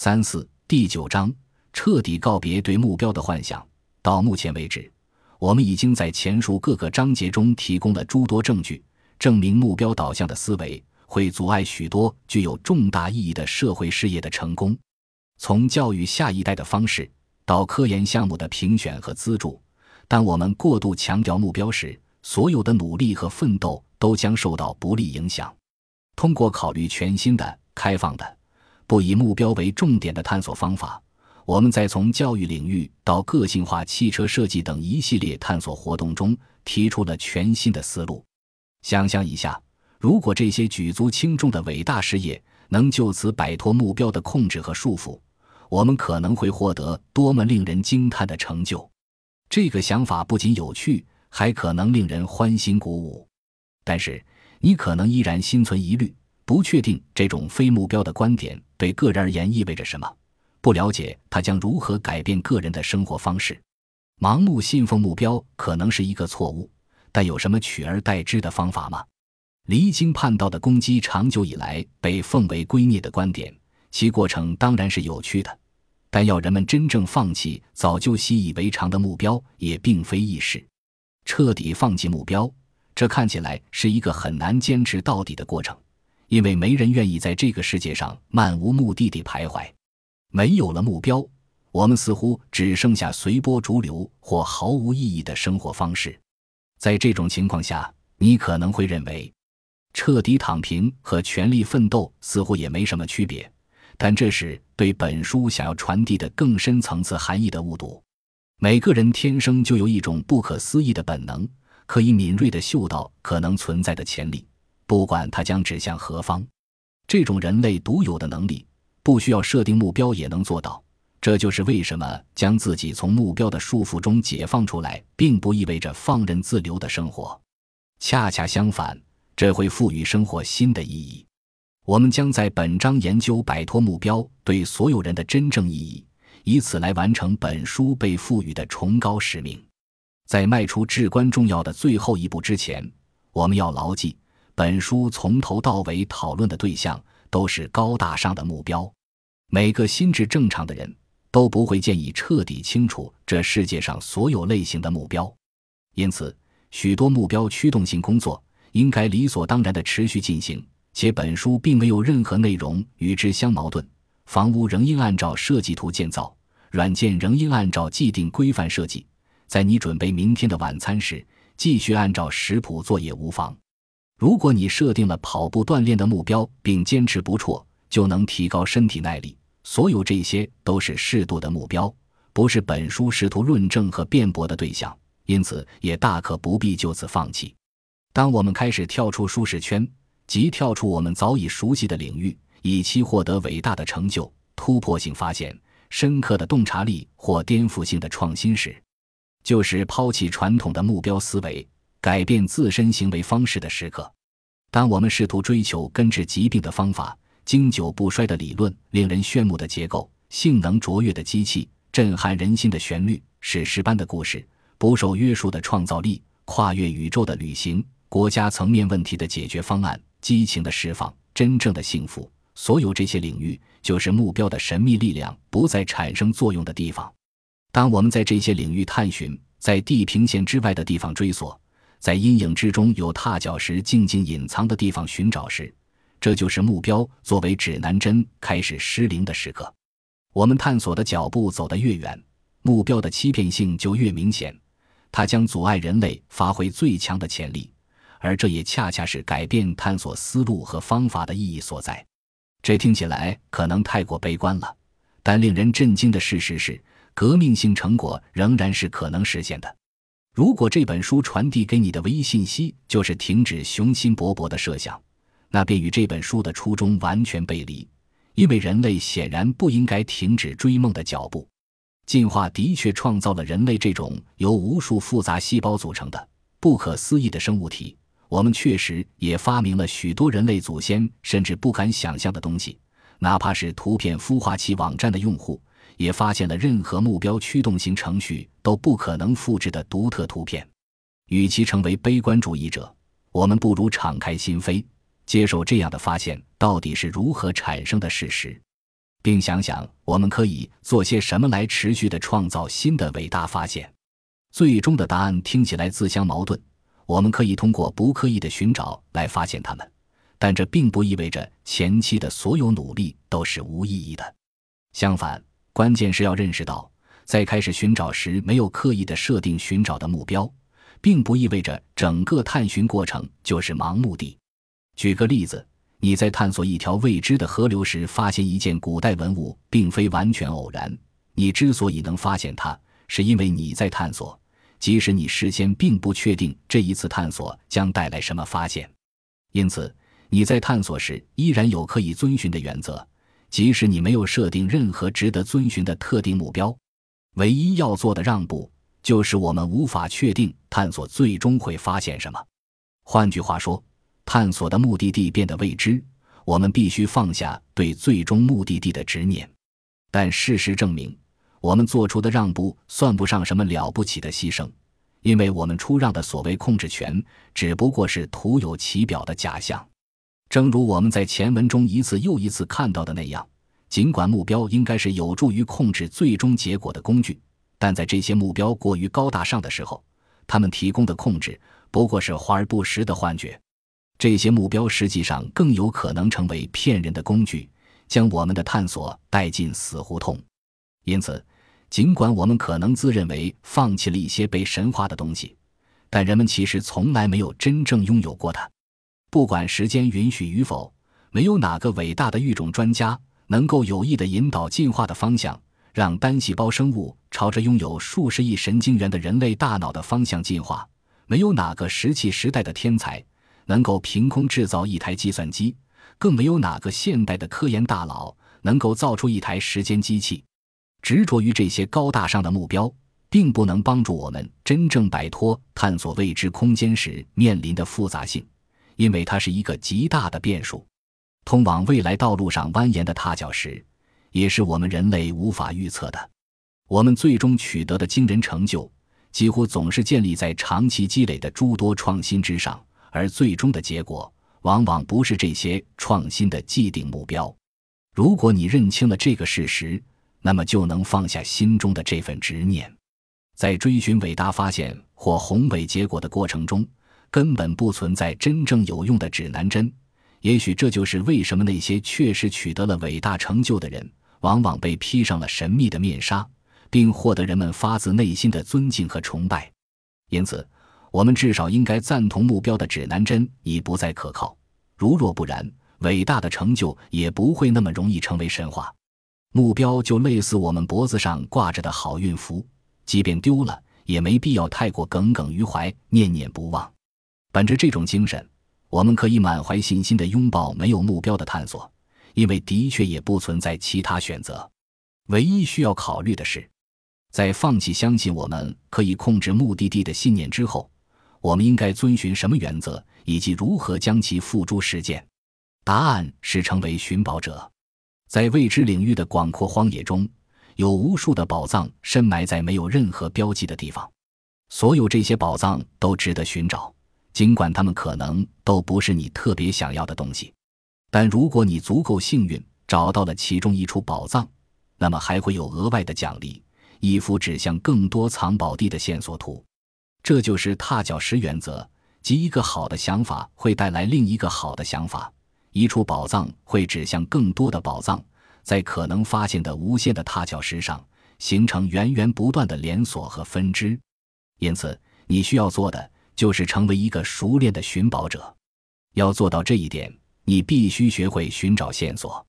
三四第九章，彻底告别对目标的幻想。到目前为止，我们已经在前述各个章节中提供了诸多证据，证明目标导向的思维会阻碍许多具有重大意义的社会事业的成功。从教育下一代的方式到科研项目的评选和资助，当我们过度强调目标时，所有的努力和奋斗都将受到不利影响。通过考虑全新的、开放的。不以目标为重点的探索方法，我们在从教育领域到个性化汽车设计等一系列探索活动中提出了全新的思路。想象一下，如果这些举足轻重的伟大事业能就此摆脱目标的控制和束缚，我们可能会获得多么令人惊叹的成就！这个想法不仅有趣，还可能令人欢欣鼓舞。但是，你可能依然心存疑虑。不确定这种非目标的观点对个人而言意味着什么，不了解它将如何改变个人的生活方式。盲目信奉目标可能是一个错误，但有什么取而代之的方法吗？离经叛道的攻击长久以来被奉为圭臬的观点，其过程当然是有趣的，但要人们真正放弃早就习以为常的目标也并非易事。彻底放弃目标，这看起来是一个很难坚持到底的过程。因为没人愿意在这个世界上漫无目的地徘徊，没有了目标，我们似乎只剩下随波逐流或毫无意义的生活方式。在这种情况下，你可能会认为，彻底躺平和全力奋斗似乎也没什么区别。但这是对本书想要传递的更深层次含义的误读。每个人天生就有一种不可思议的本能，可以敏锐地嗅到可能存在的潜力。不管它将指向何方，这种人类独有的能力不需要设定目标也能做到。这就是为什么将自己从目标的束缚中解放出来，并不意味着放任自流的生活。恰恰相反，这会赋予生活新的意义。我们将在本章研究摆脱目标对所有人的真正意义，以此来完成本书被赋予的崇高使命。在迈出至关重要的最后一步之前，我们要牢记。本书从头到尾讨论的对象都是高大上的目标，每个心智正常的人都不会建议彻底清楚这世界上所有类型的目标，因此许多目标驱动性工作应该理所当然地持续进行，且本书并没有任何内容与之相矛盾。房屋仍应按照设计图建造，软件仍应按照既定规范设计，在你准备明天的晚餐时，继续按照食谱做也无妨。如果你设定了跑步锻炼的目标，并坚持不辍，就能提高身体耐力。所有这些都是适度的目标，不是本书试图论证和辩驳的对象，因此也大可不必就此放弃。当我们开始跳出舒适圈，即跳出我们早已熟悉的领域，以期获得伟大的成就、突破性发现、深刻的洞察力或颠覆性的创新时，就是抛弃传统的目标思维。改变自身行为方式的时刻。当我们试图追求根治疾病的方法、经久不衰的理论、令人炫目的结构、性能卓越的机器、震撼人心的旋律、史诗般的故事、不受约束的创造力、跨越宇宙的旅行、国家层面问题的解决方案、激情的释放、真正的幸福，所有这些领域，就是目标的神秘力量不再产生作用的地方。当我们在这些领域探寻，在地平线之外的地方追索。在阴影之中有踏脚石静静隐藏的地方寻找时，这就是目标作为指南针开始失灵的时刻。我们探索的脚步走得越远，目标的欺骗性就越明显，它将阻碍人类发挥最强的潜力，而这也恰恰是改变探索思路和方法的意义所在。这听起来可能太过悲观了，但令人震惊的事实是，革命性成果仍然是可能实现的。如果这本书传递给你的唯一信息就是停止雄心勃勃的设想，那便与这本书的初衷完全背离。因为人类显然不应该停止追梦的脚步。进化的确创造了人类这种由无数复杂细胞组成的不可思议的生物体。我们确实也发明了许多人类祖先甚至不敢想象的东西，哪怕是图片孵化器网站的用户。也发现了任何目标驱动型程序都不可能复制的独特图片。与其成为悲观主义者，我们不如敞开心扉，接受这样的发现到底是如何产生的事实。并想想我们可以做些什么来持续的创造新的伟大发现。最终的答案听起来自相矛盾。我们可以通过不刻意的寻找来发现它们，但这并不意味着前期的所有努力都是无意义的。相反，关键是要认识到，在开始寻找时没有刻意的设定寻找的目标，并不意味着整个探寻过程就是盲目的。举个例子，你在探索一条未知的河流时，发现一件古代文物，并非完全偶然。你之所以能发现它，是因为你在探索。即使你事先并不确定这一次探索将带来什么发现，因此你在探索时依然有可以遵循的原则。即使你没有设定任何值得遵循的特定目标，唯一要做的让步就是我们无法确定探索最终会发现什么。换句话说，探索的目的地变得未知，我们必须放下对最终目的地的执念。但事实证明。我们做出的让步算不上什么了不起的牺牲，因为我们出让的所谓控制权只不过是徒有其表的假象。正如我们在前文中一次又一次看到的那样，尽管目标应该是有助于控制最终结果的工具，但在这些目标过于高大上的时候，他们提供的控制不过是华而不实的幻觉。这些目标实际上更有可能成为骗人的工具，将我们的探索带进死胡同。因此，尽管我们可能自认为放弃了一些被神化的东西，但人们其实从来没有真正拥有过它。不管时间允许与否，没有哪个伟大的育种专家能够有意地引导进化的方向，让单细胞生物朝着拥有数十亿神经元的人类大脑的方向进化。没有哪个石器时代的天才能够凭空制造一台计算机，更没有哪个现代的科研大佬能够造出一台时间机器。执着于这些高大上的目标，并不能帮助我们真正摆脱探索未知空间时面临的复杂性，因为它是一个极大的变数。通往未来道路上蜿蜒的踏脚石，也是我们人类无法预测的。我们最终取得的惊人成就，几乎总是建立在长期积累的诸多创新之上，而最终的结果，往往不是这些创新的既定目标。如果你认清了这个事实，那么就能放下心中的这份执念，在追寻伟大发现或宏伟结果的过程中，根本不存在真正有用的指南针。也许这就是为什么那些确实取得了伟大成就的人，往往被披上了神秘的面纱，并获得人们发自内心的尊敬和崇拜。因此，我们至少应该赞同目标的指南针已不再可靠。如若不然，伟大的成就也不会那么容易成为神话。目标就类似我们脖子上挂着的好运符，即便丢了，也没必要太过耿耿于怀、念念不忘。本着这种精神，我们可以满怀信心地拥抱没有目标的探索，因为的确也不存在其他选择。唯一需要考虑的是，在放弃相信我们可以控制目的地的信念之后，我们应该遵循什么原则，以及如何将其付诸实践。答案是成为寻宝者。在未知领域的广阔荒野中，有无数的宝藏深埋在没有任何标记的地方。所有这些宝藏都值得寻找，尽管它们可能都不是你特别想要的东西。但如果你足够幸运找到了其中一处宝藏，那么还会有额外的奖励——一幅指向更多藏宝地的线索图。这就是踏脚石原则，即一个好的想法会带来另一个好的想法。一处宝藏会指向更多的宝藏，在可能发现的无限的踏脚石上形成源源不断的连锁和分支。因此，你需要做的就是成为一个熟练的寻宝者。要做到这一点，你必须学会寻找线索。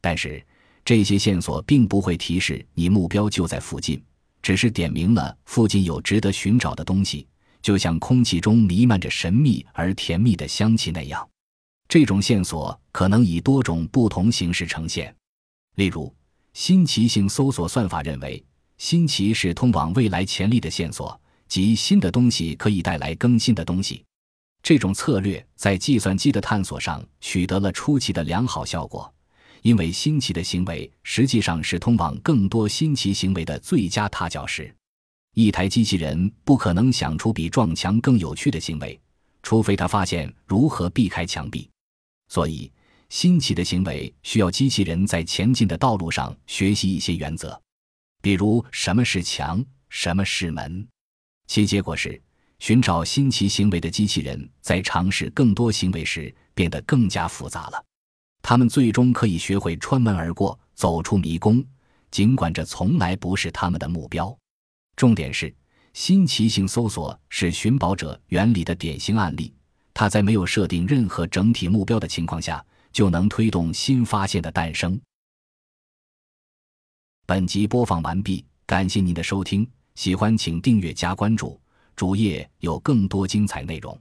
但是，这些线索并不会提示你目标就在附近，只是点明了附近有值得寻找的东西，就像空气中弥漫着神秘而甜蜜的香气那样。这种线索可能以多种不同形式呈现，例如，新奇性搜索算法认为，新奇是通往未来潜力的线索，即新的东西可以带来更新的东西。这种策略在计算机的探索上取得了出奇的良好效果，因为新奇的行为实际上是通往更多新奇行为的最佳踏脚石。一台机器人不可能想出比撞墙更有趣的行为，除非他发现如何避开墙壁。所以，新奇的行为需要机器人在前进的道路上学习一些原则，比如什么是墙，什么是门。其结果是，寻找新奇行为的机器人在尝试更多行为时变得更加复杂了。他们最终可以学会穿门而过，走出迷宫，尽管这从来不是他们的目标。重点是，新奇性搜索是寻宝者原理的典型案例。它在没有设定任何整体目标的情况下，就能推动新发现的诞生。本集播放完毕，感谢您的收听，喜欢请订阅加关注，主页有更多精彩内容。